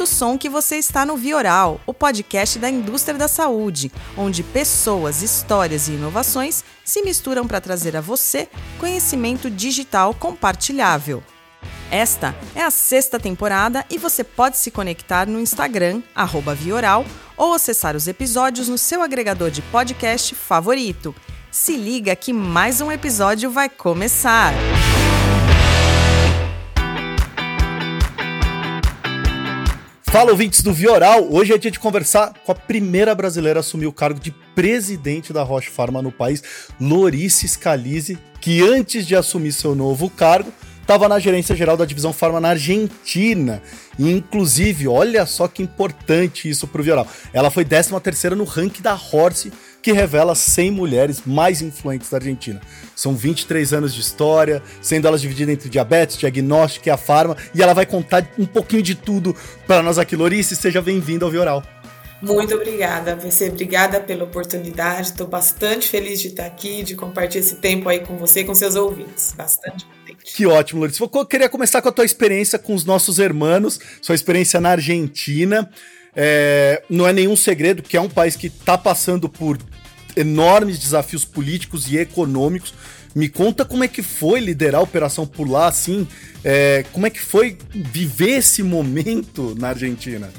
O som que você está no Vioral, o podcast da indústria da saúde, onde pessoas, histórias e inovações se misturam para trazer a você conhecimento digital compartilhável. Esta é a sexta temporada e você pode se conectar no Instagram, Vioral, ou acessar os episódios no seu agregador de podcast favorito. Se liga que mais um episódio vai começar! Fala ouvintes do Vioral, hoje é dia de conversar com a primeira brasileira a assumir o cargo de presidente da Roche Pharma no país, Lorice Scalise, que antes de assumir seu novo cargo, estava na gerência geral da divisão Farma na Argentina. E, inclusive, olha só que importante isso para o Vioral. Ela foi 13 terceira no ranking da Horse, que revela 100 mulheres mais influentes da Argentina. São 23 anos de história, sendo elas divididas entre diabetes, diagnóstico e a farma, e ela vai contar um pouquinho de tudo para nós aqui. Lorice, seja bem-vinda ao Vioral. Muito obrigada, VC. Obrigada pela oportunidade. Estou bastante feliz de estar aqui, de compartilhar esse tempo aí com você e com seus ouvintes. Bastante contente. Que ótimo, Lourdes. Eu queria começar com a tua experiência com os nossos irmãos, sua experiência na Argentina. É, não é nenhum segredo que é um país que está passando por enormes desafios políticos e econômicos. Me conta como é que foi liderar a operação por lá, assim, é, como é que foi viver esse momento na Argentina?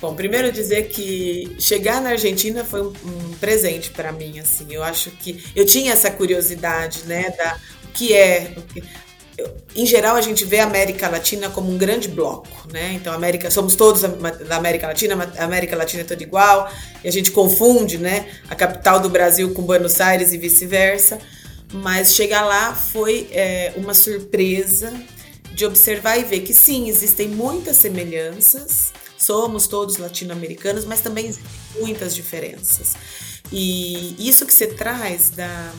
Bom, primeiro dizer que chegar na Argentina foi um, um presente para mim, assim. Eu acho que eu tinha essa curiosidade, né, da o que é, em geral a gente vê a América Latina como um grande bloco, né? Então América, somos todos da América Latina, a América Latina é toda igual, e a gente confunde, né, a capital do Brasil com Buenos Aires e vice-versa. Mas chegar lá foi é, uma surpresa de observar e ver que sim, existem muitas semelhanças, somos todos latino-americanos, mas também muitas diferenças. E isso que você traz da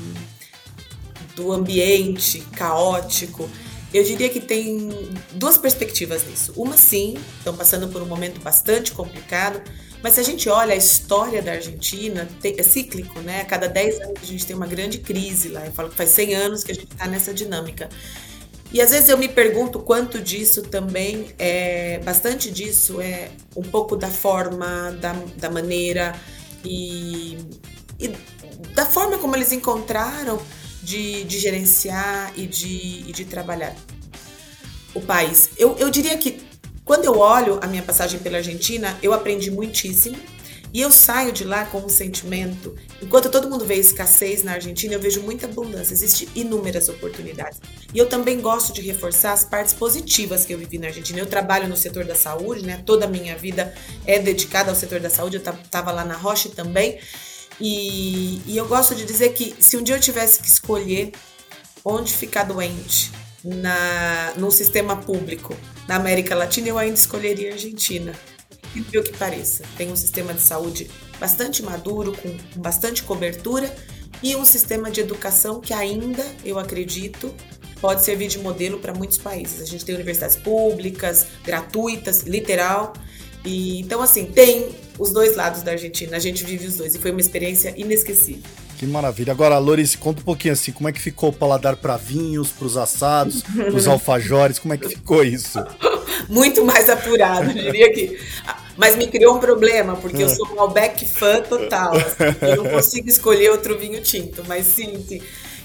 do ambiente caótico, eu diria que tem duas perspectivas nisso. Uma, sim, estão passando por um momento bastante complicado, mas se a gente olha a história da Argentina, é cíclico, né? A cada 10 anos a gente tem uma grande crise lá. Eu falo que faz 100 anos que a gente está nessa dinâmica. E às vezes eu me pergunto quanto disso também é. Bastante disso é um pouco da forma, da, da maneira e, e da forma como eles encontraram de, de gerenciar e de, e de trabalhar o país. Eu, eu diria que quando eu olho a minha passagem pela Argentina, eu aprendi muitíssimo. E eu saio de lá com um sentimento. Enquanto todo mundo vê escassez na Argentina, eu vejo muita abundância, existem inúmeras oportunidades. E eu também gosto de reforçar as partes positivas que eu vivi na Argentina. Eu trabalho no setor da saúde, né? Toda a minha vida é dedicada ao setor da saúde. Eu estava lá na Roche também. E, e eu gosto de dizer que se um dia eu tivesse que escolher onde ficar doente na, no sistema público na América Latina, eu ainda escolheria a Argentina. E o que pareça, tem um sistema de saúde bastante maduro, com, bastante cobertura e um sistema de educação que ainda, eu acredito, pode servir de modelo para muitos países. A gente tem universidades públicas, gratuitas, literal, e, então, assim, tem os dois lados da Argentina. A gente vive os dois e foi uma experiência inesquecível. Que maravilha. Agora, Lorice, conta um pouquinho assim, como é que ficou o paladar para vinhos, para os assados, para os alfajores, como é que ficou isso? Muito mais apurado, diria que. Mas me criou um problema, porque eu sou um Malbec fã total. Assim, eu não consigo escolher outro vinho tinto, mas sim, sim.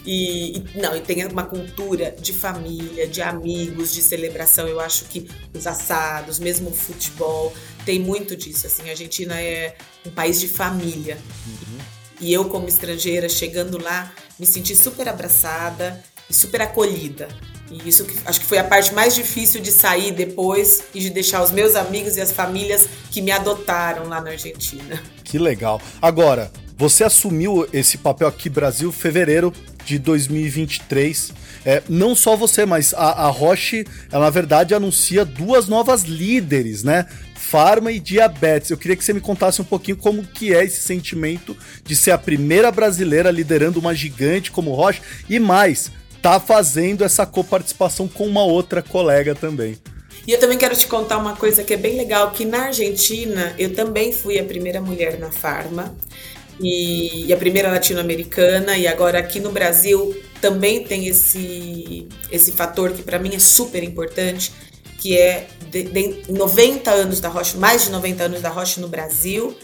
E, e, não, e tem uma cultura de família, de amigos, de celebração. Eu acho que os assados, mesmo o futebol, tem muito disso. Assim, a Argentina é um país de família. Uhum. E eu, como estrangeira, chegando lá, me senti super abraçada e super acolhida. E isso que, acho que foi a parte mais difícil de sair depois e de deixar os meus amigos e as famílias que me adotaram lá na Argentina. Que legal. Agora, você assumiu esse papel aqui Brasil fevereiro de 2023. É, não só você, mas a, a Roche, ela, na verdade, anuncia duas novas líderes, né? Farma e diabetes. Eu queria que você me contasse um pouquinho como que é esse sentimento de ser a primeira brasileira liderando uma gigante como Roche e mais, tá fazendo essa coparticipação com uma outra colega também. E eu também quero te contar uma coisa que é bem legal, que na Argentina eu também fui a primeira mulher na Farma e, e a primeira latino-americana, e agora aqui no Brasil também tem esse, esse fator que para mim é super importante, que é de, de 90 anos da mais de 90 anos da Roche no Brasil.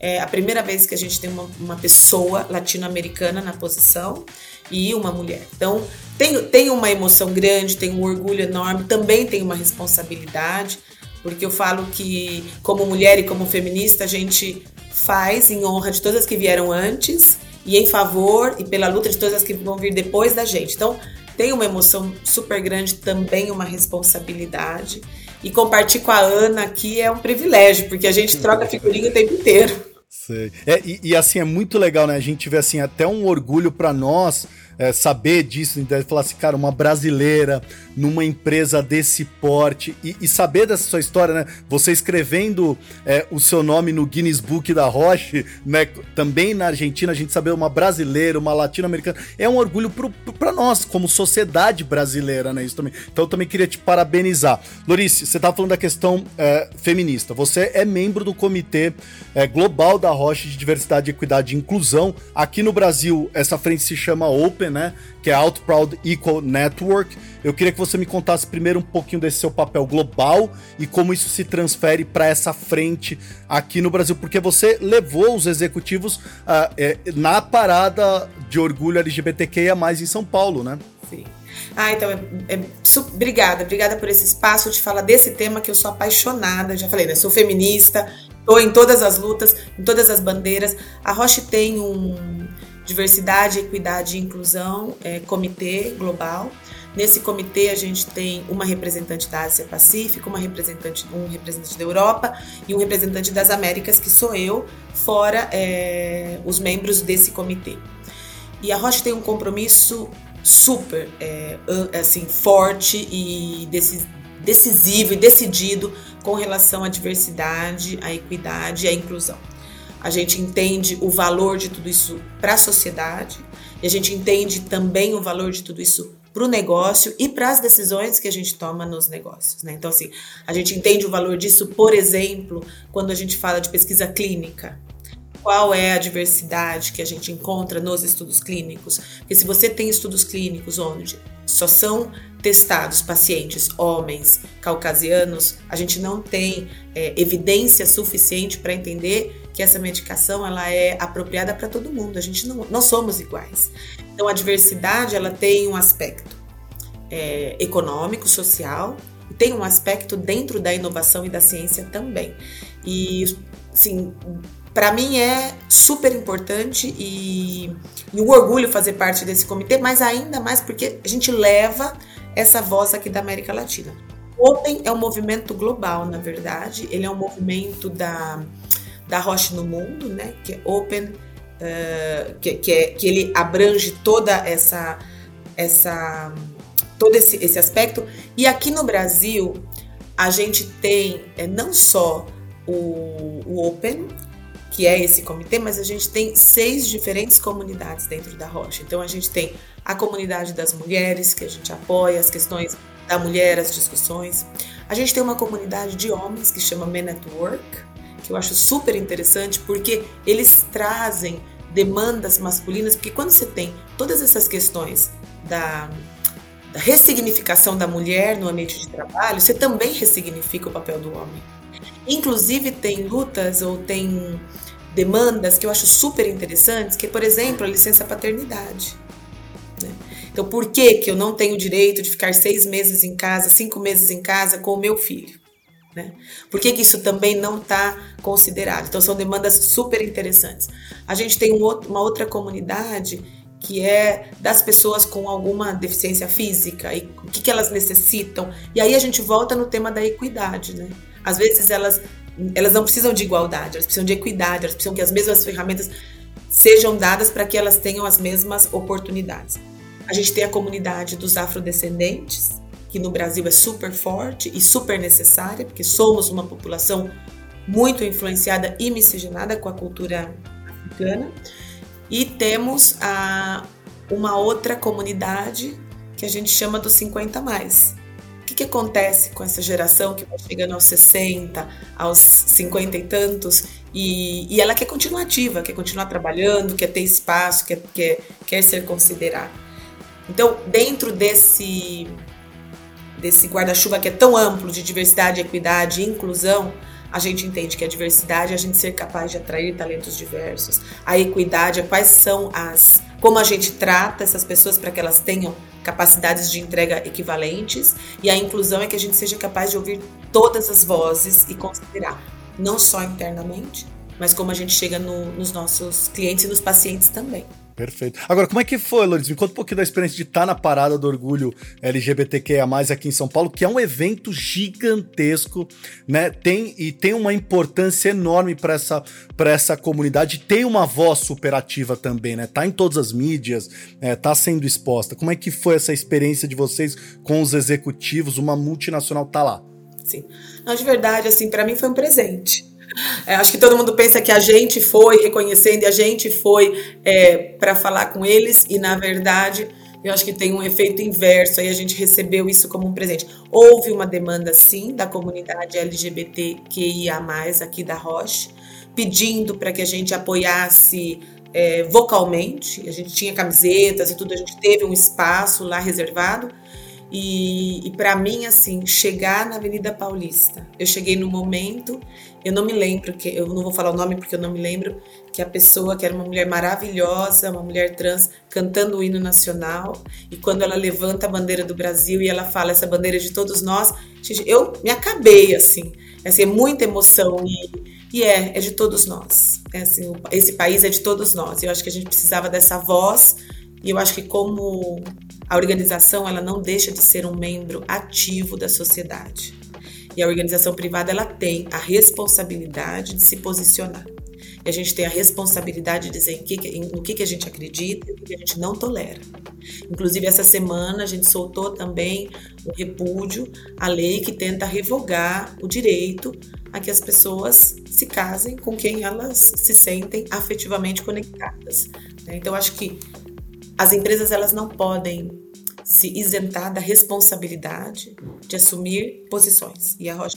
É a primeira vez que a gente tem uma, uma pessoa latino-americana na posição e uma mulher. Então, tem, tem uma emoção grande, tem um orgulho enorme, também tem uma responsabilidade, porque eu falo que, como mulher e como feminista, a gente faz em honra de todas as que vieram antes e em favor e pela luta de todas as que vão vir depois da gente. Então, tem uma emoção super grande, também uma responsabilidade. E compartilhar com a Ana aqui é um privilégio, porque a gente troca figurinha o tempo inteiro. Sei. É, e, e, assim, é muito legal, né? A gente vê assim, até um orgulho para nós é, saber disso, então, falar assim, cara, uma brasileira numa empresa desse porte e, e saber dessa sua história, né? Você escrevendo é, o seu nome no Guinness Book da Roche, né? Também na Argentina, a gente saber uma brasileira, uma latino-americana, é um orgulho para nós, como sociedade brasileira, né? Isso também. Então eu também queria te parabenizar. Lorice, você estava falando da questão é, feminista. Você é membro do Comitê é, Global da Roche de Diversidade, Equidade e Inclusão. Aqui no Brasil, essa frente se chama Open né? Que é Out Proud Equal Network. Eu queria que você me contasse primeiro um pouquinho desse seu papel global e como isso se transfere para essa frente aqui no Brasil, porque você levou os executivos uh, é, na parada de orgulho LGBTQIA em São Paulo, né? Sim. Ah, então, é, é, obrigada, obrigada por esse espaço de falar desse tema que eu sou apaixonada, já falei, né? Sou feminista, estou em todas as lutas, em todas as bandeiras. A Roche tem um, Diversidade, Equidade e Inclusão, é, comitê global. Nesse comitê a gente tem uma representante da Ásia Pacífico, uma representante, um representante da Europa e um representante das Américas, que sou eu, fora é, os membros desse comitê. E a Roche tem um compromisso super é, assim forte e decisivo e decidido com relação à diversidade, à equidade e à inclusão a gente entende o valor de tudo isso para a sociedade e a gente entende também o valor de tudo isso para o negócio e para as decisões que a gente toma nos negócios. Né? Então, assim, a gente entende o valor disso, por exemplo, quando a gente fala de pesquisa clínica. Qual é a diversidade que a gente encontra nos estudos clínicos? Porque se você tem estudos clínicos onde só são testados pacientes homens caucasianos, a gente não tem é, evidência suficiente para entender que essa medicação ela é apropriada para todo mundo. A gente não, não somos iguais. Então a diversidade ela tem um aspecto é, econômico, social, e tem um aspecto dentro da inovação e da ciência também. E sim, para mim é super importante e, e um orgulho fazer parte desse comitê, mas ainda mais porque a gente leva essa voz aqui da América Latina. Open é um movimento global, na verdade. Ele é um movimento da da Roche no mundo, né? Que é open, uh, que, que, é, que ele abrange toda essa, essa todo esse, esse aspecto. E aqui no Brasil a gente tem é, não só o, o Open, que é esse comitê, mas a gente tem seis diferentes comunidades dentro da Rocha. Então a gente tem a comunidade das mulheres, que a gente apoia as questões da mulher, as discussões. A gente tem uma comunidade de homens que chama Men at Work, que eu acho super interessante, porque eles trazem demandas masculinas, porque quando você tem todas essas questões da, da ressignificação da mulher no ambiente de trabalho, você também ressignifica o papel do homem. Inclusive tem lutas ou tem demandas que eu acho super interessantes, que é, por exemplo, a licença paternidade. Né? Então, por que, que eu não tenho o direito de ficar seis meses em casa, cinco meses em casa com o meu filho? Né? Por que, que isso também não está considerado? Então, são demandas super interessantes. A gente tem um outro, uma outra comunidade que é das pessoas com alguma deficiência física e o que, que elas necessitam. E aí a gente volta no tema da equidade. Né? Às vezes elas, elas não precisam de igualdade, elas precisam de equidade, elas precisam que as mesmas ferramentas sejam dadas para que elas tenham as mesmas oportunidades. A gente tem a comunidade dos afrodescendentes, que no Brasil é super forte e super necessária, porque somos uma população muito influenciada e miscigenada com a cultura africana. E temos a, uma outra comunidade que a gente chama dos 50 mais. Que acontece com essa geração que vai chegando aos 60, aos 50 e tantos, e, e ela quer continuar ativa, quer continuar trabalhando, quer ter espaço, quer, quer, quer ser considerada. Então, dentro desse desse guarda-chuva que é tão amplo de diversidade, equidade e inclusão, a gente entende que a diversidade é a gente ser capaz de atrair talentos diversos. A equidade é quais são as. como a gente trata essas pessoas para que elas tenham capacidades de entrega equivalentes. E a inclusão é que a gente seja capaz de ouvir todas as vozes e considerar, não só internamente, mas como a gente chega no, nos nossos clientes e nos pacientes também. Perfeito. Agora, como é que foi, Lourdes? Me conta um pouquinho da experiência de estar na parada do orgulho LGBTQIA+, aqui em São Paulo, que é um evento gigantesco, né? Tem, e tem uma importância enorme para essa, essa comunidade, tem uma voz superativa também, né? Tá em todas as mídias, é, tá sendo exposta. Como é que foi essa experiência de vocês com os executivos? Uma multinacional tá lá. Sim. Não, de verdade, assim, para mim foi um presente é, acho que todo mundo pensa que a gente foi reconhecendo a gente foi é, para falar com eles, e na verdade eu acho que tem um efeito inverso, aí a gente recebeu isso como um presente. Houve uma demanda, sim, da comunidade LGBTQIA, aqui da Roche, pedindo para que a gente apoiasse é, vocalmente. A gente tinha camisetas e tudo, a gente teve um espaço lá reservado. E, e para mim, assim, chegar na Avenida Paulista, eu cheguei no momento, eu não me lembro, que eu não vou falar o nome porque eu não me lembro, que a pessoa, que era uma mulher maravilhosa, uma mulher trans, cantando o hino nacional, e quando ela levanta a bandeira do Brasil e ela fala essa bandeira é de todos nós, eu me acabei, assim, assim é muita emoção e, e é, é de todos nós. É assim, esse país é de todos nós. Eu acho que a gente precisava dessa voz e eu acho que como a organização ela não deixa de ser um membro ativo da sociedade. E a organização privada ela tem a responsabilidade de se posicionar. E a gente tem a responsabilidade de dizer em no que, que a gente acredita e o que a gente não tolera. Inclusive, essa semana a gente soltou também o repúdio à lei que tenta revogar o direito a que as pessoas se casem com quem elas se sentem afetivamente conectadas. Né? Então, acho que as empresas elas não podem se isentar da responsabilidade de assumir posições. E a Roche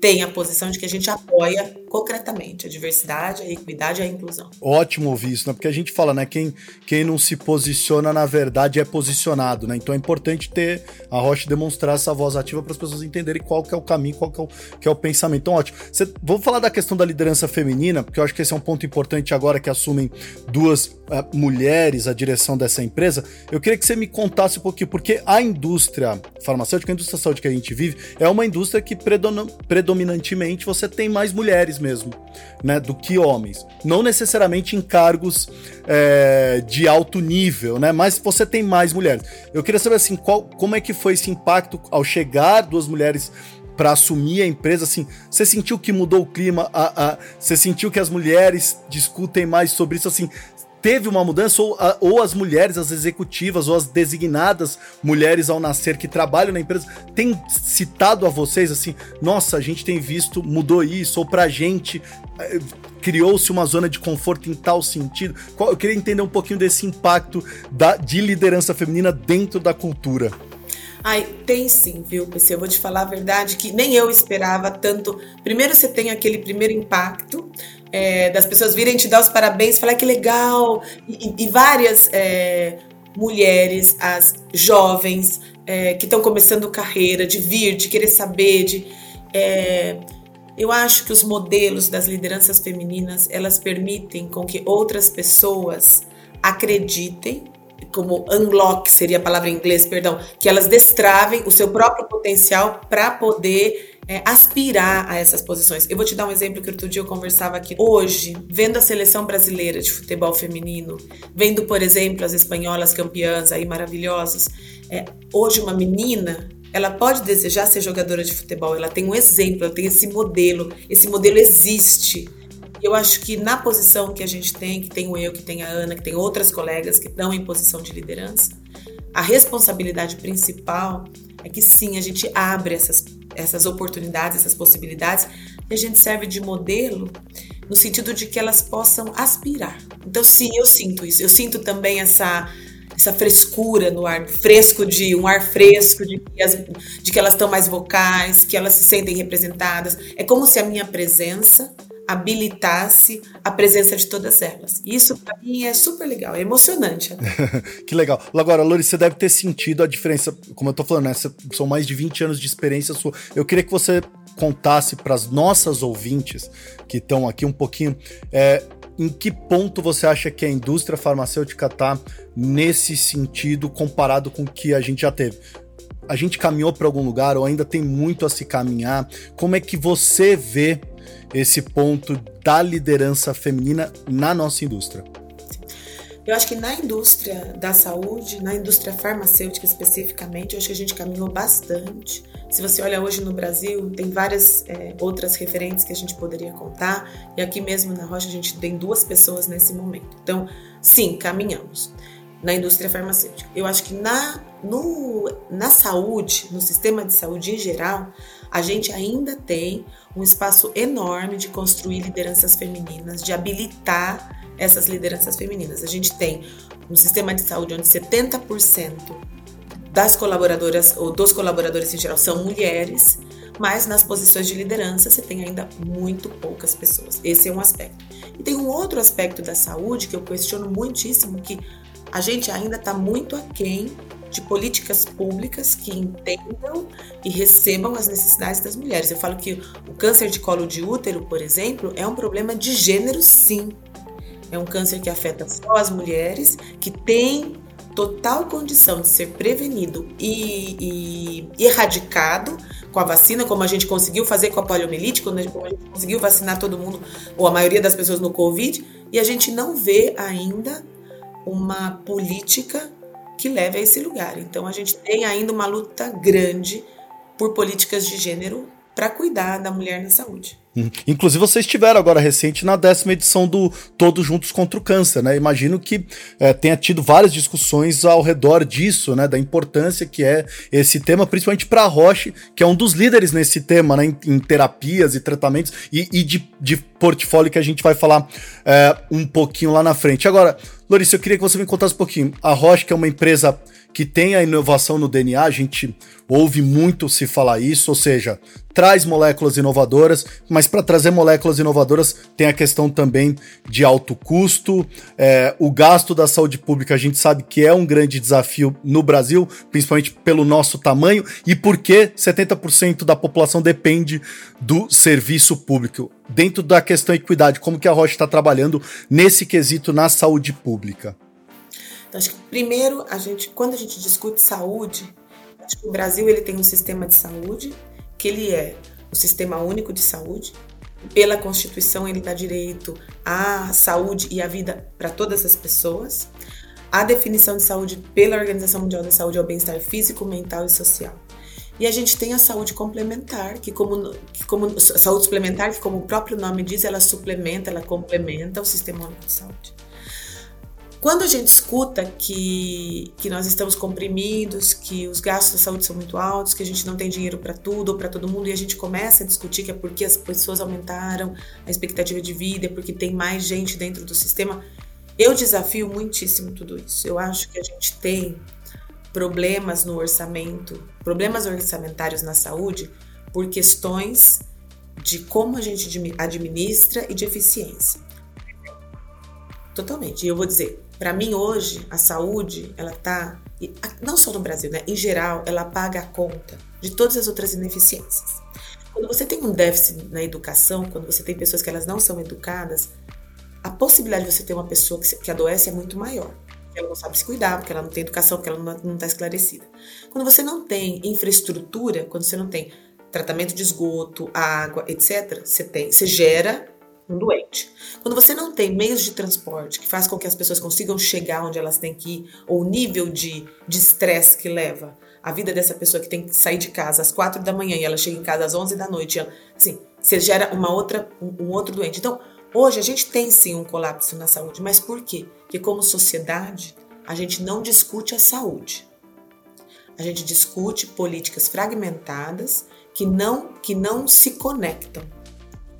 tem a posição de que a gente apoia concretamente a diversidade, a equidade e a inclusão. Ótimo ouvir isso, né? Porque a gente fala, né? Quem, quem não se posiciona, na verdade, é posicionado, né? Então é importante ter a Roche demonstrar essa voz ativa para as pessoas entenderem qual que é o caminho, qual que é o, que é o pensamento. Então, ótimo. Cê, vou falar da questão da liderança feminina, porque eu acho que esse é um ponto importante agora que assumem duas uh, mulheres a direção dessa empresa. Eu queria que você me contasse um pouquinho, porque a indústria farmacêutica, a indústria saúde que a gente vive, é uma indústria que predominantemente você tem mais mulheres mesmo, né, do que homens. Não necessariamente em cargos é, de alto nível, né, mas você tem mais mulheres. Eu queria saber assim, qual, como é que foi esse impacto ao chegar duas mulheres para assumir a empresa, assim, você sentiu que mudou o clima, a, a, você sentiu que as mulheres discutem mais sobre isso, assim, teve uma mudança, ou, ou as mulheres, as executivas, ou as designadas mulheres ao nascer que trabalham na empresa, têm citado a vocês assim: nossa, a gente tem visto, mudou isso, ou pra gente eh, criou-se uma zona de conforto em tal sentido. Eu queria entender um pouquinho desse impacto da, de liderança feminina dentro da cultura. Ai, tem sim, viu, PC? Eu vou te falar a verdade que nem eu esperava tanto. Primeiro você tem aquele primeiro impacto, é, das pessoas virem te dar os parabéns, falar que legal, e, e várias é, mulheres, as jovens é, que estão começando carreira, de vir, de querer saber, de é, eu acho que os modelos das lideranças femininas elas permitem com que outras pessoas acreditem como unlock seria a palavra em inglês, perdão, que elas destravem o seu próprio potencial para poder é, aspirar a essas posições. Eu vou te dar um exemplo que outro dia eu conversava aqui. Hoje, vendo a seleção brasileira de futebol feminino, vendo, por exemplo, as espanholas campeãs aí maravilhosas, é, hoje uma menina ela pode desejar ser jogadora de futebol, ela tem um exemplo, ela tem esse modelo, esse modelo existe. Eu acho que na posição que a gente tem, que tem o eu, que tem a Ana, que tem outras colegas que estão em posição de liderança, a responsabilidade principal é que sim, a gente abre essas essas oportunidades, essas possibilidades, e a gente serve de modelo no sentido de que elas possam aspirar. Então, sim, eu sinto isso. Eu sinto também essa essa frescura no ar, fresco de um ar fresco, de que, as, de que elas estão mais vocais, que elas se sentem representadas. É como se a minha presença habilitasse a presença de todas elas. Isso para mim é super legal, é emocionante. que legal. Agora, Lori, você deve ter sentido a diferença, como eu tô falando, né? São mais de 20 anos de experiência sua. Eu queria que você contasse para as nossas ouvintes que estão aqui um pouquinho é, em que ponto você acha que a indústria farmacêutica está nesse sentido comparado com o que a gente já teve? A gente caminhou para algum lugar ou ainda tem muito a se caminhar? Como é que você vê esse ponto da liderança feminina na nossa indústria? Eu acho que na indústria da saúde, na indústria farmacêutica especificamente, eu acho que a gente caminhou bastante. Se você olha hoje no Brasil, tem várias é, outras referentes que a gente poderia contar, e aqui mesmo na Rocha a gente tem duas pessoas nesse momento. Então, sim, caminhamos na indústria farmacêutica. Eu acho que na, no, na saúde, no sistema de saúde em geral, a gente ainda tem um espaço enorme de construir lideranças femininas, de habilitar essas lideranças femininas. A gente tem um sistema de saúde onde 70% das colaboradoras ou dos colaboradores em geral são mulheres, mas nas posições de liderança você tem ainda muito poucas pessoas. Esse é um aspecto. E tem um outro aspecto da saúde que eu questiono muitíssimo que a gente ainda está muito aquém de políticas públicas que entendam e recebam as necessidades das mulheres. Eu falo que o câncer de colo de útero, por exemplo, é um problema de gênero, sim. É um câncer que afeta só as mulheres, que tem total condição de ser prevenido e, e erradicado com a vacina, como a gente conseguiu fazer com a poliomielite, como a gente conseguiu vacinar todo mundo, ou a maioria das pessoas no Covid, e a gente não vê ainda uma política que leve a esse lugar. Então a gente tem ainda uma luta grande por políticas de gênero para cuidar da mulher na saúde. Inclusive, vocês estiveram agora recente na décima edição do Todos Juntos contra o Câncer, né? Imagino que é, tenha tido várias discussões ao redor disso, né? Da importância que é esse tema, principalmente para a Roche, que é um dos líderes nesse tema, né? Em, em terapias e tratamentos e, e de, de, portfólio que a gente vai falar é, um pouquinho lá na frente. Agora, Loris, eu queria que você me contasse um pouquinho. A Roche, que é uma empresa que tem a inovação no DNA, a gente ouve muito se falar isso, ou seja, traz moléculas inovadoras, mas para trazer moléculas inovadoras tem a questão também de alto custo, é, o gasto da saúde pública a gente sabe que é um grande desafio no Brasil, principalmente pelo nosso tamanho e porque 70% da população depende do serviço público. Dentro da questão equidade, como que a Rocha está trabalhando nesse quesito na saúde pública? Então, acho que primeiro, a gente, quando a gente discute saúde, acho que o Brasil ele tem um sistema de saúde que ele é o sistema único de saúde. Pela Constituição, ele dá direito à saúde e à vida para todas as pessoas. A definição de saúde pela Organização Mundial da Saúde é o bem-estar físico, mental e social. E a gente tem a saúde complementar, que como, que como saúde suplementar, que como o próprio nome diz, ela suplementa, ela complementa o sistema único de saúde. Quando a gente escuta que, que nós estamos comprimidos, que os gastos da saúde são muito altos, que a gente não tem dinheiro para tudo ou para todo mundo, e a gente começa a discutir que é porque as pessoas aumentaram a expectativa de vida, é porque tem mais gente dentro do sistema, eu desafio muitíssimo tudo isso. Eu acho que a gente tem problemas no orçamento, problemas orçamentários na saúde, por questões de como a gente administra e de eficiência. Totalmente. E eu vou dizer, para mim hoje a saúde, ela tá não só no Brasil, né? Em geral, ela paga a conta de todas as outras ineficiências. Quando você tem um déficit na educação, quando você tem pessoas que elas não são educadas, a possibilidade de você ter uma pessoa que, que adoece é muito maior. Ela não sabe se cuidar, porque ela não tem educação, porque ela não está esclarecida. Quando você não tem infraestrutura, quando você não tem tratamento de esgoto, água, etc., você tem, você gera um doente. Quando você não tem meios de transporte que faz com que as pessoas consigam chegar onde elas têm que ir, ou o nível de estresse que leva a vida dessa pessoa que tem que sair de casa às quatro da manhã e ela chega em casa às onze da noite, ela, assim, você gera uma outra, um, um outro doente. Então, hoje a gente tem sim um colapso na saúde, mas por quê? Porque como sociedade, a gente não discute a saúde. A gente discute políticas fragmentadas que não, que não se conectam.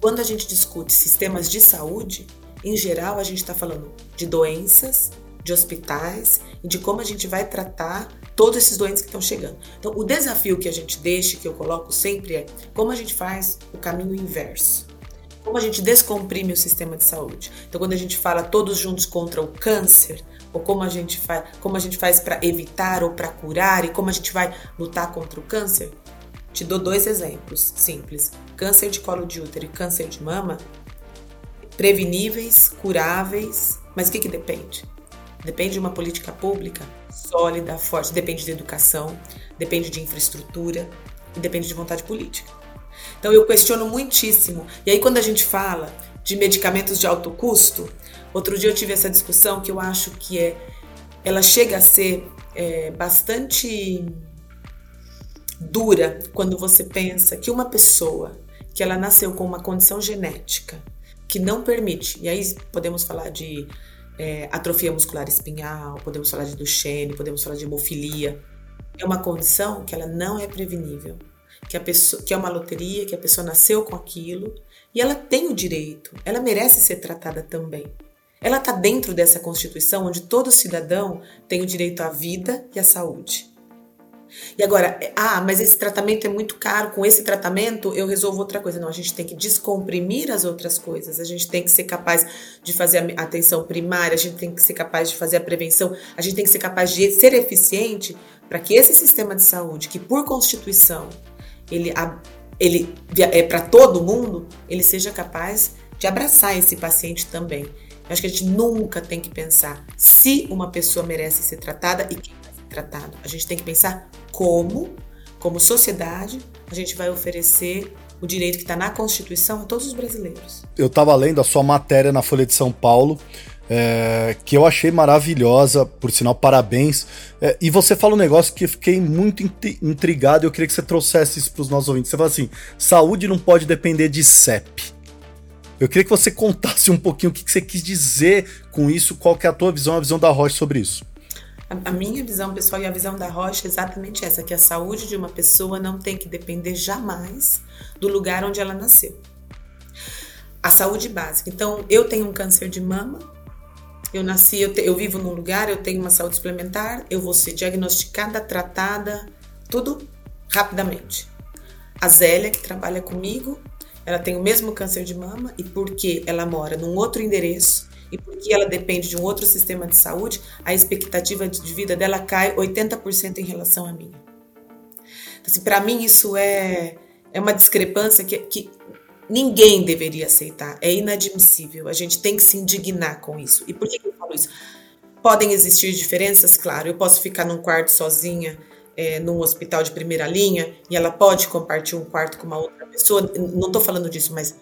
Quando a gente discute sistemas de saúde, em geral a gente está falando de doenças, de hospitais e de como a gente vai tratar todos esses doentes que estão chegando. Então, o desafio que a gente deixa, que eu coloco sempre, é como a gente faz o caminho inverso. como a gente descomprime o sistema de saúde. Então, quando a gente fala todos juntos contra o câncer, ou como a gente faz, como a gente faz para evitar ou para curar e como a gente vai lutar contra o câncer, te dou dois exemplos simples: câncer de colo de útero e câncer de mama, preveníveis, curáveis, mas o que, que depende? Depende de uma política pública sólida, forte, depende de educação, depende de infraestrutura e depende de vontade política. Então eu questiono muitíssimo. E aí quando a gente fala de medicamentos de alto custo, outro dia eu tive essa discussão que eu acho que é, ela chega a ser é, bastante dura quando você pensa que uma pessoa que ela nasceu com uma condição genética que não permite, e aí podemos falar de é, atrofia muscular espinhal, podemos falar de Duchenne, podemos falar de hemofilia, é uma condição que ela não é prevenível, que a pessoa, que é uma loteria, que a pessoa nasceu com aquilo e ela tem o direito, ela merece ser tratada também. Ela está dentro dessa Constituição onde todo cidadão tem o direito à vida e à saúde. E agora, ah, mas esse tratamento é muito caro, com esse tratamento eu resolvo outra coisa. Não, a gente tem que descomprimir as outras coisas, a gente tem que ser capaz de fazer a atenção primária, a gente tem que ser capaz de fazer a prevenção, a gente tem que ser capaz de ser eficiente para que esse sistema de saúde, que por Constituição ele, ele é para todo mundo, ele seja capaz de abraçar esse paciente também. Eu acho que a gente nunca tem que pensar se uma pessoa merece ser tratada e quem tratado. A gente tem que pensar como, como sociedade, a gente vai oferecer o direito que está na Constituição a todos os brasileiros. Eu estava lendo a sua matéria na Folha de São Paulo, é, que eu achei maravilhosa, por sinal, parabéns. É, e você fala um negócio que eu fiquei muito intrigado e eu queria que você trouxesse isso para os nossos ouvintes. Você fala assim: saúde não pode depender de CEP. Eu queria que você contasse um pouquinho o que, que você quis dizer com isso, qual que é a tua visão, a visão da Rocha sobre isso. A, minha visão pessoal e a visão da Rocha é exatamente essa: que a saúde de uma pessoa não tem que depender jamais do lugar onde ela nasceu. A saúde básica. Então, eu tenho um câncer de mama, eu nasci, eu, te, eu vivo num lugar, eu tenho uma saúde suplementar, eu vou ser diagnosticada, tratada, tudo rapidamente. A Zélia, que trabalha comigo, ela tem o mesmo câncer de mama e porque ela mora num outro endereço, e porque ela depende de um outro sistema de saúde, a expectativa de vida dela cai 80% em relação à minha. Então, assim, para mim, isso é, é uma discrepância que, que ninguém deveria aceitar. É inadmissível. A gente tem que se indignar com isso. E por que eu falo isso? Podem existir diferenças, claro. Eu posso ficar num quarto sozinha, é, num hospital de primeira linha, e ela pode compartilhar um quarto com uma outra pessoa. Não estou falando disso, mas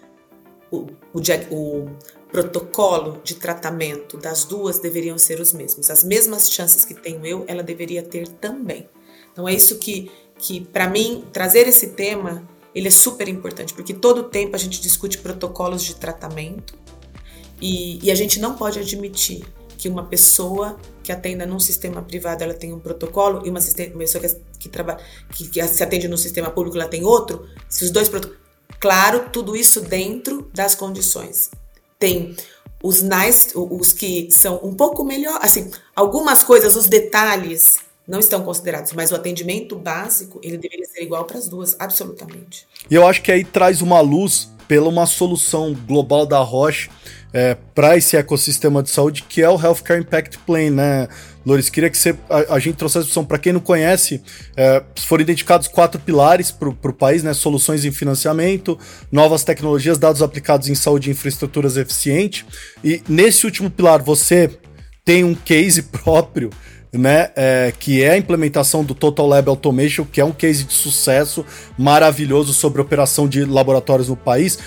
o, o, o, protocolo de tratamento das duas deveriam ser os mesmos. As mesmas chances que tenho eu, ela deveria ter também. Então é isso que, que para mim, trazer esse tema, ele é super importante, porque todo tempo a gente discute protocolos de tratamento e, e a gente não pode admitir que uma pessoa que atenda num sistema privado ela tem um protocolo e uma pessoa que, que, que, que se atende no sistema público ela tem outro, se os dois protocolos Claro, tudo isso dentro das condições. Tem os nice, os que são um pouco melhor, assim, algumas coisas, os detalhes não estão considerados, mas o atendimento básico, ele deveria ser igual para as duas, absolutamente. E eu acho que aí traz uma luz pela uma solução global da Roche é, para esse ecossistema de saúde, que é o Healthcare Impact Plan, né, Loris? Queria que você, a, a gente trouxesse a discussão. Para quem não conhece, é, foram identificados quatro pilares para o país, né? Soluções em financiamento, novas tecnologias, dados aplicados em saúde e infraestruturas eficientes. E nesse último pilar, você tem um case próprio né, é, que é a implementação do Total Lab Automation, que é um case de sucesso maravilhoso sobre operação de laboratórios no país.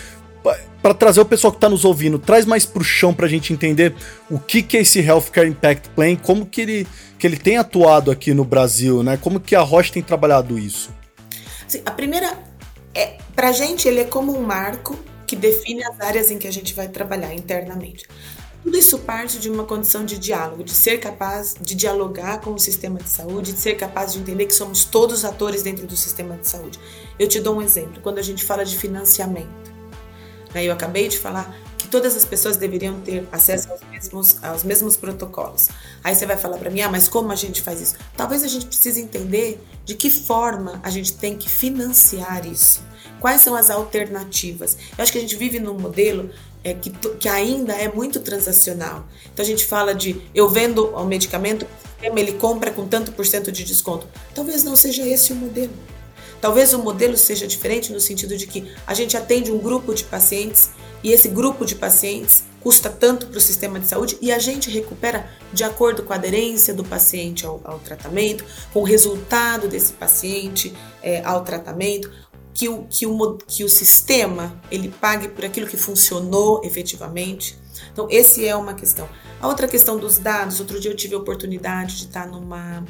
Para trazer o pessoal que está nos ouvindo, traz mais para o chão para a gente entender o que, que é esse Healthcare Impact Plan, como que ele, que ele tem atuado aqui no Brasil, né? Como que a Roche tem trabalhado isso? Sim, a primeira, é, para a gente, ele é como um marco que define as áreas em que a gente vai trabalhar internamente. Tudo isso parte de uma condição de diálogo, de ser capaz de dialogar com o sistema de saúde, de ser capaz de entender que somos todos atores dentro do sistema de saúde. Eu te dou um exemplo. Quando a gente fala de financiamento, né, eu acabei de falar que todas as pessoas deveriam ter acesso aos mesmos, aos mesmos protocolos. Aí você vai falar para mim, ah, mas como a gente faz isso? Talvez a gente precise entender de que forma a gente tem que financiar isso. quais são as alternativas. Eu acho que a gente vive num modelo é, que, que ainda é muito transacional. Então a gente fala de eu vendo o medicamento, ele compra com tanto por cento de desconto. Talvez não seja esse o modelo. Talvez o modelo seja diferente no sentido de que a gente atende um grupo de pacientes e esse grupo de pacientes custa tanto para o sistema de saúde e a gente recupera de acordo com a aderência do paciente ao, ao tratamento, com o resultado desse paciente é, ao tratamento, que o, que, o, que o sistema ele pague por aquilo que funcionou efetivamente. Então, esse é uma questão. A outra questão dos dados, outro dia eu tive a oportunidade de estar numa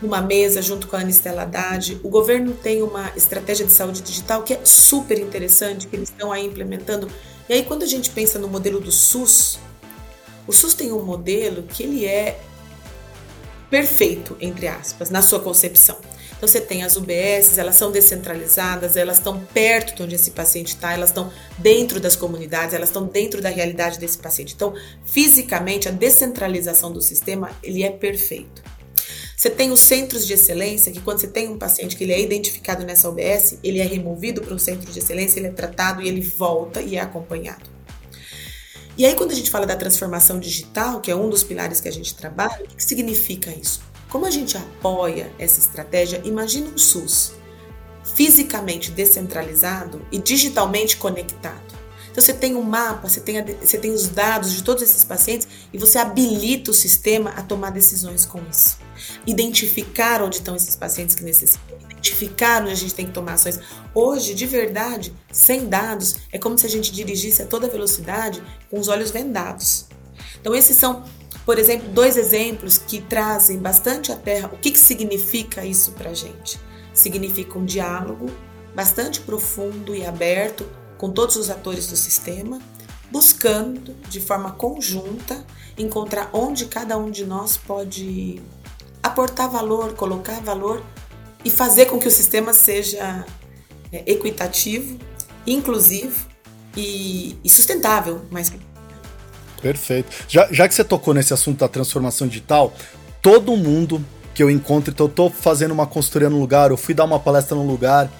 numa mesa junto com a Anistela Haddad. O governo tem uma estratégia de saúde digital que é super interessante, que eles estão aí implementando. E aí, quando a gente pensa no modelo do SUS, o SUS tem um modelo que ele é perfeito, entre aspas, na sua concepção. Você tem as UBSs, elas são descentralizadas, elas estão perto de onde esse paciente está, elas estão dentro das comunidades, elas estão dentro da realidade desse paciente. Então, fisicamente, a descentralização do sistema ele é perfeito. Você tem os centros de excelência, que quando você tem um paciente que ele é identificado nessa UBS, ele é removido para um centro de excelência, ele é tratado e ele volta e é acompanhado. E aí, quando a gente fala da transformação digital, que é um dos pilares que a gente trabalha, o que significa isso? Como a gente apoia essa estratégia, imagina um SUS fisicamente descentralizado e digitalmente conectado. Então você tem um mapa, você tem, a, você tem os dados de todos esses pacientes e você habilita o sistema a tomar decisões com isso. Identificar onde estão esses pacientes que necessitam, identificar onde a gente tem que tomar ações. Hoje, de verdade, sem dados, é como se a gente dirigisse a toda velocidade com os olhos vendados. Então esses são, por exemplo, dois exemplos que trazem bastante à terra o que, que significa isso para a gente. Significa um diálogo bastante profundo e aberto com todos os atores do sistema, buscando de forma conjunta encontrar onde cada um de nós pode aportar valor, colocar valor e fazer com que o sistema seja é, equitativo, inclusivo e, sustentável, mas Perfeito. Já, já que você tocou nesse assunto da transformação digital, todo mundo que eu encontro, então eu tô fazendo uma consultoria no lugar, eu fui dar uma palestra no lugar,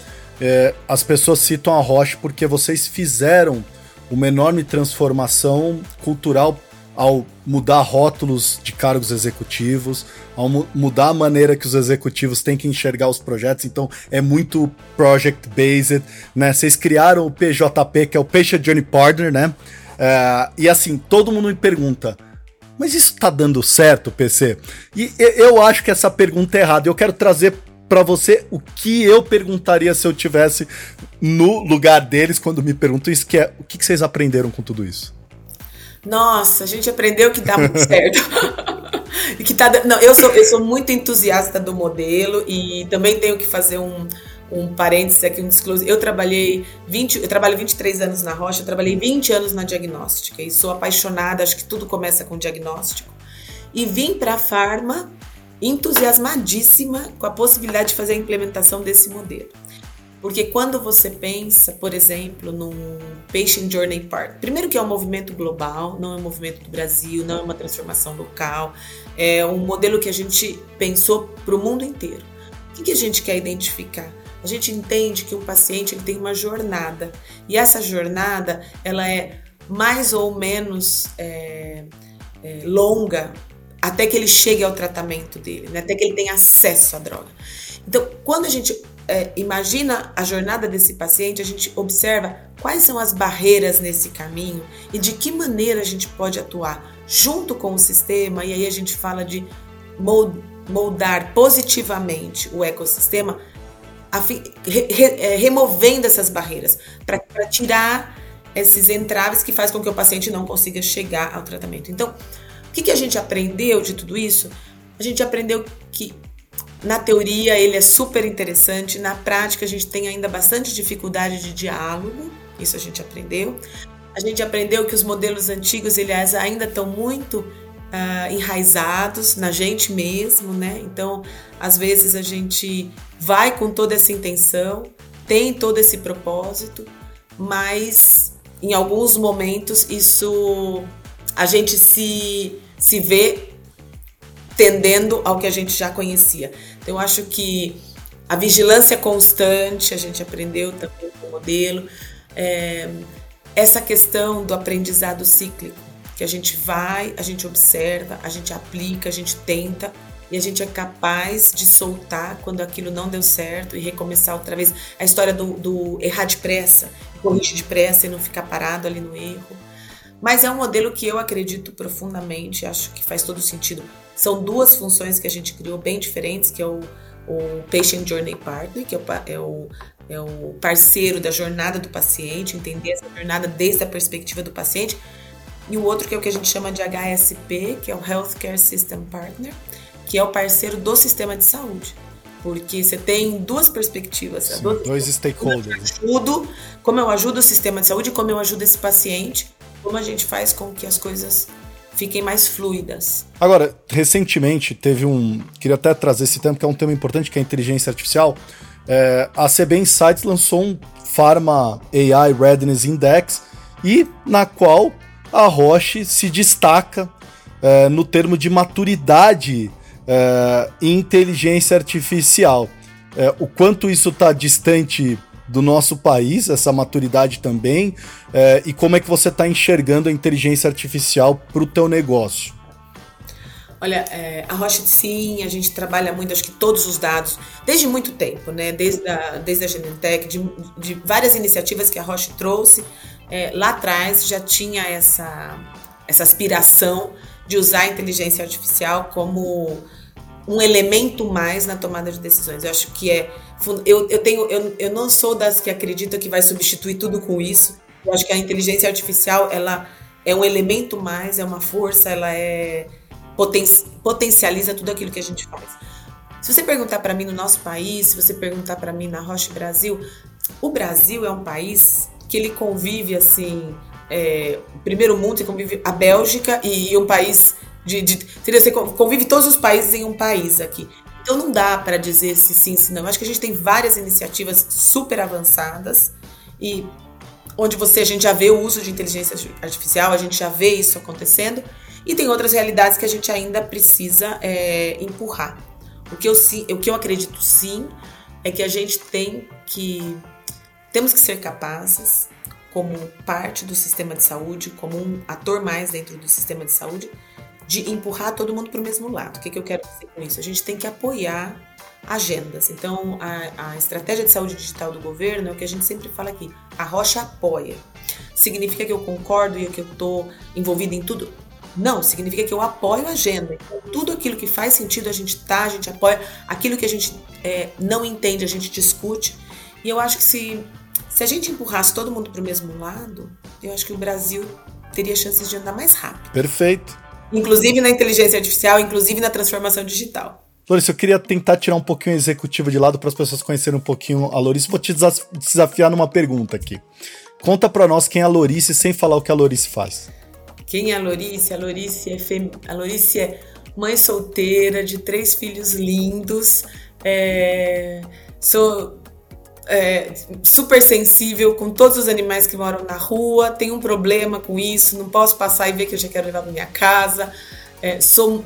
é, as pessoas citam a Roche porque vocês fizeram uma enorme transformação cultural ao mudar rótulos de cargos executivos, ao mu mudar a maneira que os executivos têm que enxergar os projetos, então é muito project based, né? Vocês criaram o PJP, que é o Patient Journey Partner, né? É, e assim, todo mundo me pergunta, mas isso tá dando certo, PC? E eu acho que essa pergunta é errada. Eu quero trazer para você o que eu perguntaria se eu tivesse no lugar deles quando me perguntam isso, que é o que, vocês aprenderam com tudo isso? Nossa, a gente aprendeu que dá muito certo. e que tá, não, eu sou, eu sou muito entusiasta do modelo e também tenho que fazer um, um parênteses aqui, um disclose. Eu trabalhei 20, eu trabalho 23 anos na Rocha, eu trabalhei 20 anos na diagnóstica e sou apaixonada, acho que tudo começa com diagnóstico. E vim para a Farma entusiasmadíssima com a possibilidade de fazer a implementação desse modelo. Porque quando você pensa, por exemplo, num Patient Journey Park, primeiro que é um movimento global, não é um movimento do Brasil, não é uma transformação local, é um modelo que a gente pensou para o mundo inteiro. O que a gente quer identificar? A gente entende que um paciente ele tem uma jornada e essa jornada ela é mais ou menos é, é, longa até que ele chegue ao tratamento dele, né? até que ele tenha acesso à droga. Então, quando a gente é, imagina a jornada desse paciente, a gente observa quais são as barreiras nesse caminho e de que maneira a gente pode atuar junto com o sistema, e aí a gente fala de moldar positivamente o ecossistema, re, re, é, removendo essas barreiras, para tirar esses entraves que faz com que o paciente não consiga chegar ao tratamento. Então, o que, que a gente aprendeu de tudo isso? A gente aprendeu que na teoria ele é super interessante, na prática a gente tem ainda bastante dificuldade de diálogo, isso a gente aprendeu. A gente aprendeu que os modelos antigos eles ainda estão muito uh, enraizados na gente mesmo, né? Então, às vezes a gente vai com toda essa intenção, tem todo esse propósito, mas em alguns momentos isso a gente se, se vê tendendo ao que a gente já conhecia. Então, eu acho que a vigilância constante, a gente aprendeu também com o modelo. É, essa questão do aprendizado cíclico, que a gente vai, a gente observa, a gente aplica, a gente tenta e a gente é capaz de soltar quando aquilo não deu certo e recomeçar outra vez. A história do, do errar depressa, corrigir depressa e não ficar parado ali no erro. Mas é um modelo que eu acredito profundamente, acho que faz todo sentido. São duas funções que a gente criou bem diferentes, que é o, o Patient Journey Partner, que é o, é o, é o parceiro da jornada do paciente, entender essa jornada desde a perspectiva do paciente. E o outro que é o que a gente chama de HSP, que é o Healthcare System Partner, que é o parceiro do sistema de saúde. Porque você tem duas perspectivas. Sim, duas, dois stakeholders. Como eu, ajudo, como eu ajudo o sistema de saúde, como eu ajudo esse paciente, como a gente faz com que as coisas fiquem mais fluidas. Agora, recentemente teve um. Queria até trazer esse tema, que é um tema importante, que é a inteligência artificial. É, a CB Insights lançou um Pharma AI Readiness Index, e na qual a Roche se destaca é, no termo de maturidade é, inteligência artificial. É, o quanto isso está distante do nosso país, essa maturidade também, é, e como é que você está enxergando a inteligência artificial para o teu negócio? Olha, é, a Roche sim, a gente trabalha muito, acho que todos os dados, desde muito tempo, né? Desde a, desde a Genentech, de, de várias iniciativas que a Roche trouxe, é, lá atrás já tinha essa, essa aspiração de usar a inteligência artificial como um elemento mais na tomada de decisões. Eu acho que é. Eu, eu, tenho, eu, eu não sou das que acredita que vai substituir tudo com isso. Eu acho que a inteligência artificial ela é um elemento mais, é uma força, ela é poten, potencializa tudo aquilo que a gente faz. Se você perguntar para mim no nosso país, se você perguntar para mim na Roche Brasil, o Brasil é um país que ele convive assim, é, primeiro mundo, convive a Bélgica e, e um país de, de, você convive todos os países em um país aqui. Então não dá para dizer se sim, se não. Acho que a gente tem várias iniciativas super avançadas e onde você a gente já vê o uso de inteligência artificial, a gente já vê isso acontecendo e tem outras realidades que a gente ainda precisa é, empurrar. O que eu o que eu acredito sim é que a gente tem que temos que ser capazes como parte do sistema de saúde, como um ator mais dentro do sistema de saúde, de empurrar todo mundo para o mesmo lado. O que, que eu quero dizer com isso? A gente tem que apoiar agendas. Então, a, a, estratégia de saúde digital do governo é o que a gente sempre fala aqui. A rocha apoia. Significa que eu concordo e que eu estou envolvida em tudo? Não, significa que eu apoio a agenda. Então, tudo aquilo que faz sentido a gente tá, a gente apoia. Aquilo que a gente é, não entende, a gente discute. E eu acho que se, se a gente empurrasse todo mundo para o mesmo lado, eu acho que o Brasil teria chances de andar mais rápido. Perfeito inclusive na inteligência artificial, inclusive na transformação digital. Larissa, eu queria tentar tirar um pouquinho a executiva de lado para as pessoas conhecerem um pouquinho a Lorice. Vou te desafiar numa pergunta aqui. Conta para nós quem é a Lorice sem falar o que a Lorice faz. Quem é a Lorice? A Lorice é, fem... a Lorice é mãe solteira de três filhos lindos. É... Sou é, super sensível com todos os animais que moram na rua, tenho um problema com isso, não posso passar e ver que eu já quero levar para minha casa. É, sou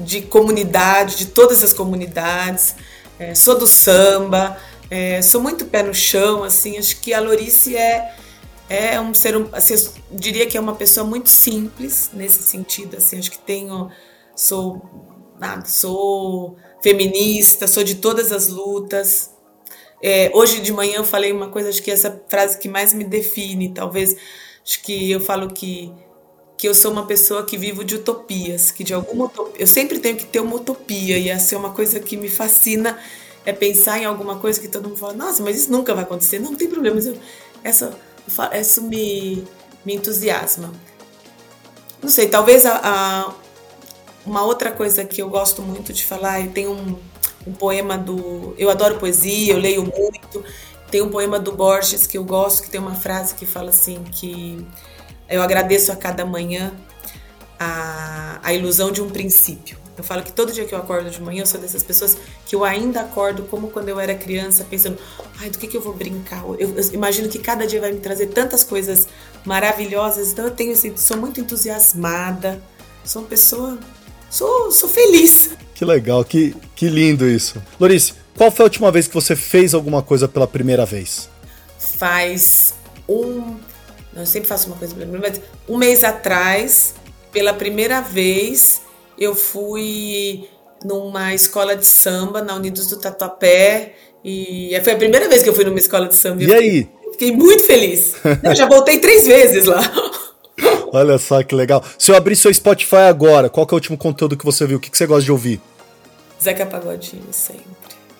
de comunidade, de todas as comunidades, é, sou do samba, é, sou muito pé no chão, assim, acho que a Lorice é, é um ser, assim, eu diria que é uma pessoa muito simples nesse sentido, assim, acho que tenho, sou, nada, sou feminista, sou de todas as lutas, é, hoje de manhã eu falei uma coisa, acho que essa frase que mais me define, talvez, acho que eu falo que que eu sou uma pessoa que vivo de utopias, que de alguma utopia, eu sempre tenho que ter uma utopia e essa é uma coisa que me fascina é pensar em alguma coisa que todo mundo fala, nossa, mas isso nunca vai acontecer. Não, não tem problema, eu, essa, isso me, me entusiasma. Não sei, talvez a, a, uma outra coisa que eu gosto muito de falar, eu tenho um, um poema do. Eu adoro poesia, eu leio muito. Tem um poema do Borges que eu gosto, que tem uma frase que fala assim: que eu agradeço a cada manhã a, a ilusão de um princípio. Eu falo que todo dia que eu acordo de manhã, eu sou dessas pessoas que eu ainda acordo como quando eu era criança, pensando, ai, do que, que eu vou brincar? Eu, eu imagino que cada dia vai me trazer tantas coisas maravilhosas, então eu tenho assim, sou muito entusiasmada, sou uma pessoa, sou, sou feliz. Que legal, que, que lindo isso. Lorice, qual foi a última vez que você fez alguma coisa pela primeira vez? Faz um. Eu sempre faço uma coisa pela primeira vez. Um mês atrás, pela primeira vez, eu fui numa escola de samba na Unidos do Tatuapé. E foi a primeira vez que eu fui numa escola de samba. E aí? Fiquei muito feliz. Eu já voltei três vezes lá. Olha só que legal. Se eu abrir seu Spotify agora, qual que é o último conteúdo que você viu? O que, que você gosta de ouvir? Zeca Pagodinho, sempre.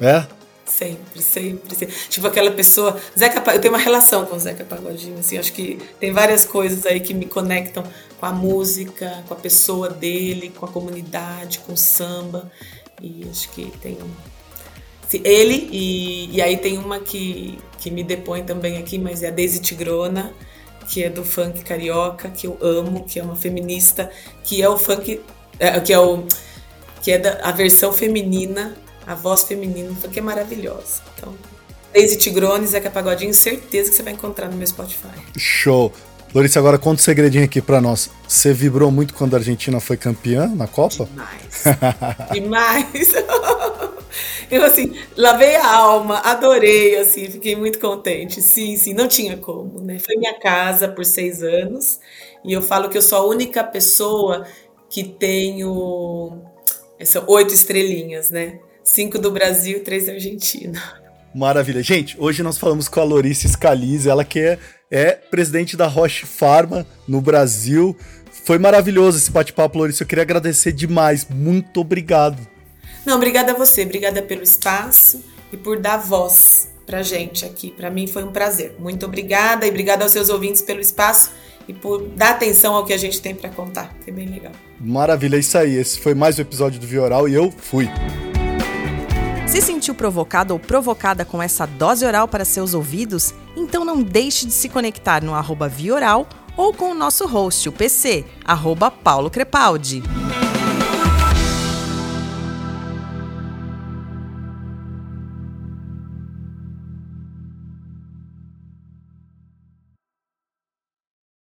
É? Sempre, sempre, sempre. Tipo aquela pessoa. Zeca, eu tenho uma relação com o Zeca Pagodinho, assim, acho que tem várias coisas aí que me conectam com a música, com a pessoa dele, com a comunidade, com o samba. E acho que tem ele e, e aí tem uma que, que me depõe também aqui, mas é a Daisy Tigrona, que é do funk carioca, que eu amo, que é uma feminista, que é o funk, é, que é o que é da, a versão feminina, a voz feminina, que é maravilhosa. Então, Daisy Tigrone e Zeca Pagodinho, certeza que você vai encontrar no meu Spotify. Show! Lorice, agora conta um segredinho aqui para nós. Você vibrou muito quando a Argentina foi campeã na Copa? Demais. Demais. Eu, assim, lavei a alma, adorei, assim, fiquei muito contente. Sim, sim, não tinha como, né? Foi minha casa por seis anos e eu falo que eu sou a única pessoa que tenho essa oito estrelinhas, né? Cinco do Brasil três da Argentina. Maravilha. Gente, hoje nós falamos com a Lorice Scalise, ela que é, é presidente da Roche Pharma no Brasil. Foi maravilhoso esse bate-papo, Lorice. Eu queria agradecer demais. Muito obrigado. Não, obrigada a você, obrigada pelo espaço e por dar voz pra gente aqui. Para mim foi um prazer. Muito obrigada e obrigada aos seus ouvintes pelo espaço e por dar atenção ao que a gente tem para contar. Foi bem legal. Maravilha, é isso aí. Esse foi mais um episódio do Vioral e eu fui. Se sentiu provocado ou provocada com essa dose oral para seus ouvidos? Então não deixe de se conectar no arroba Vioral ou com o nosso host, o PC, arroba Paulo Crepaldi.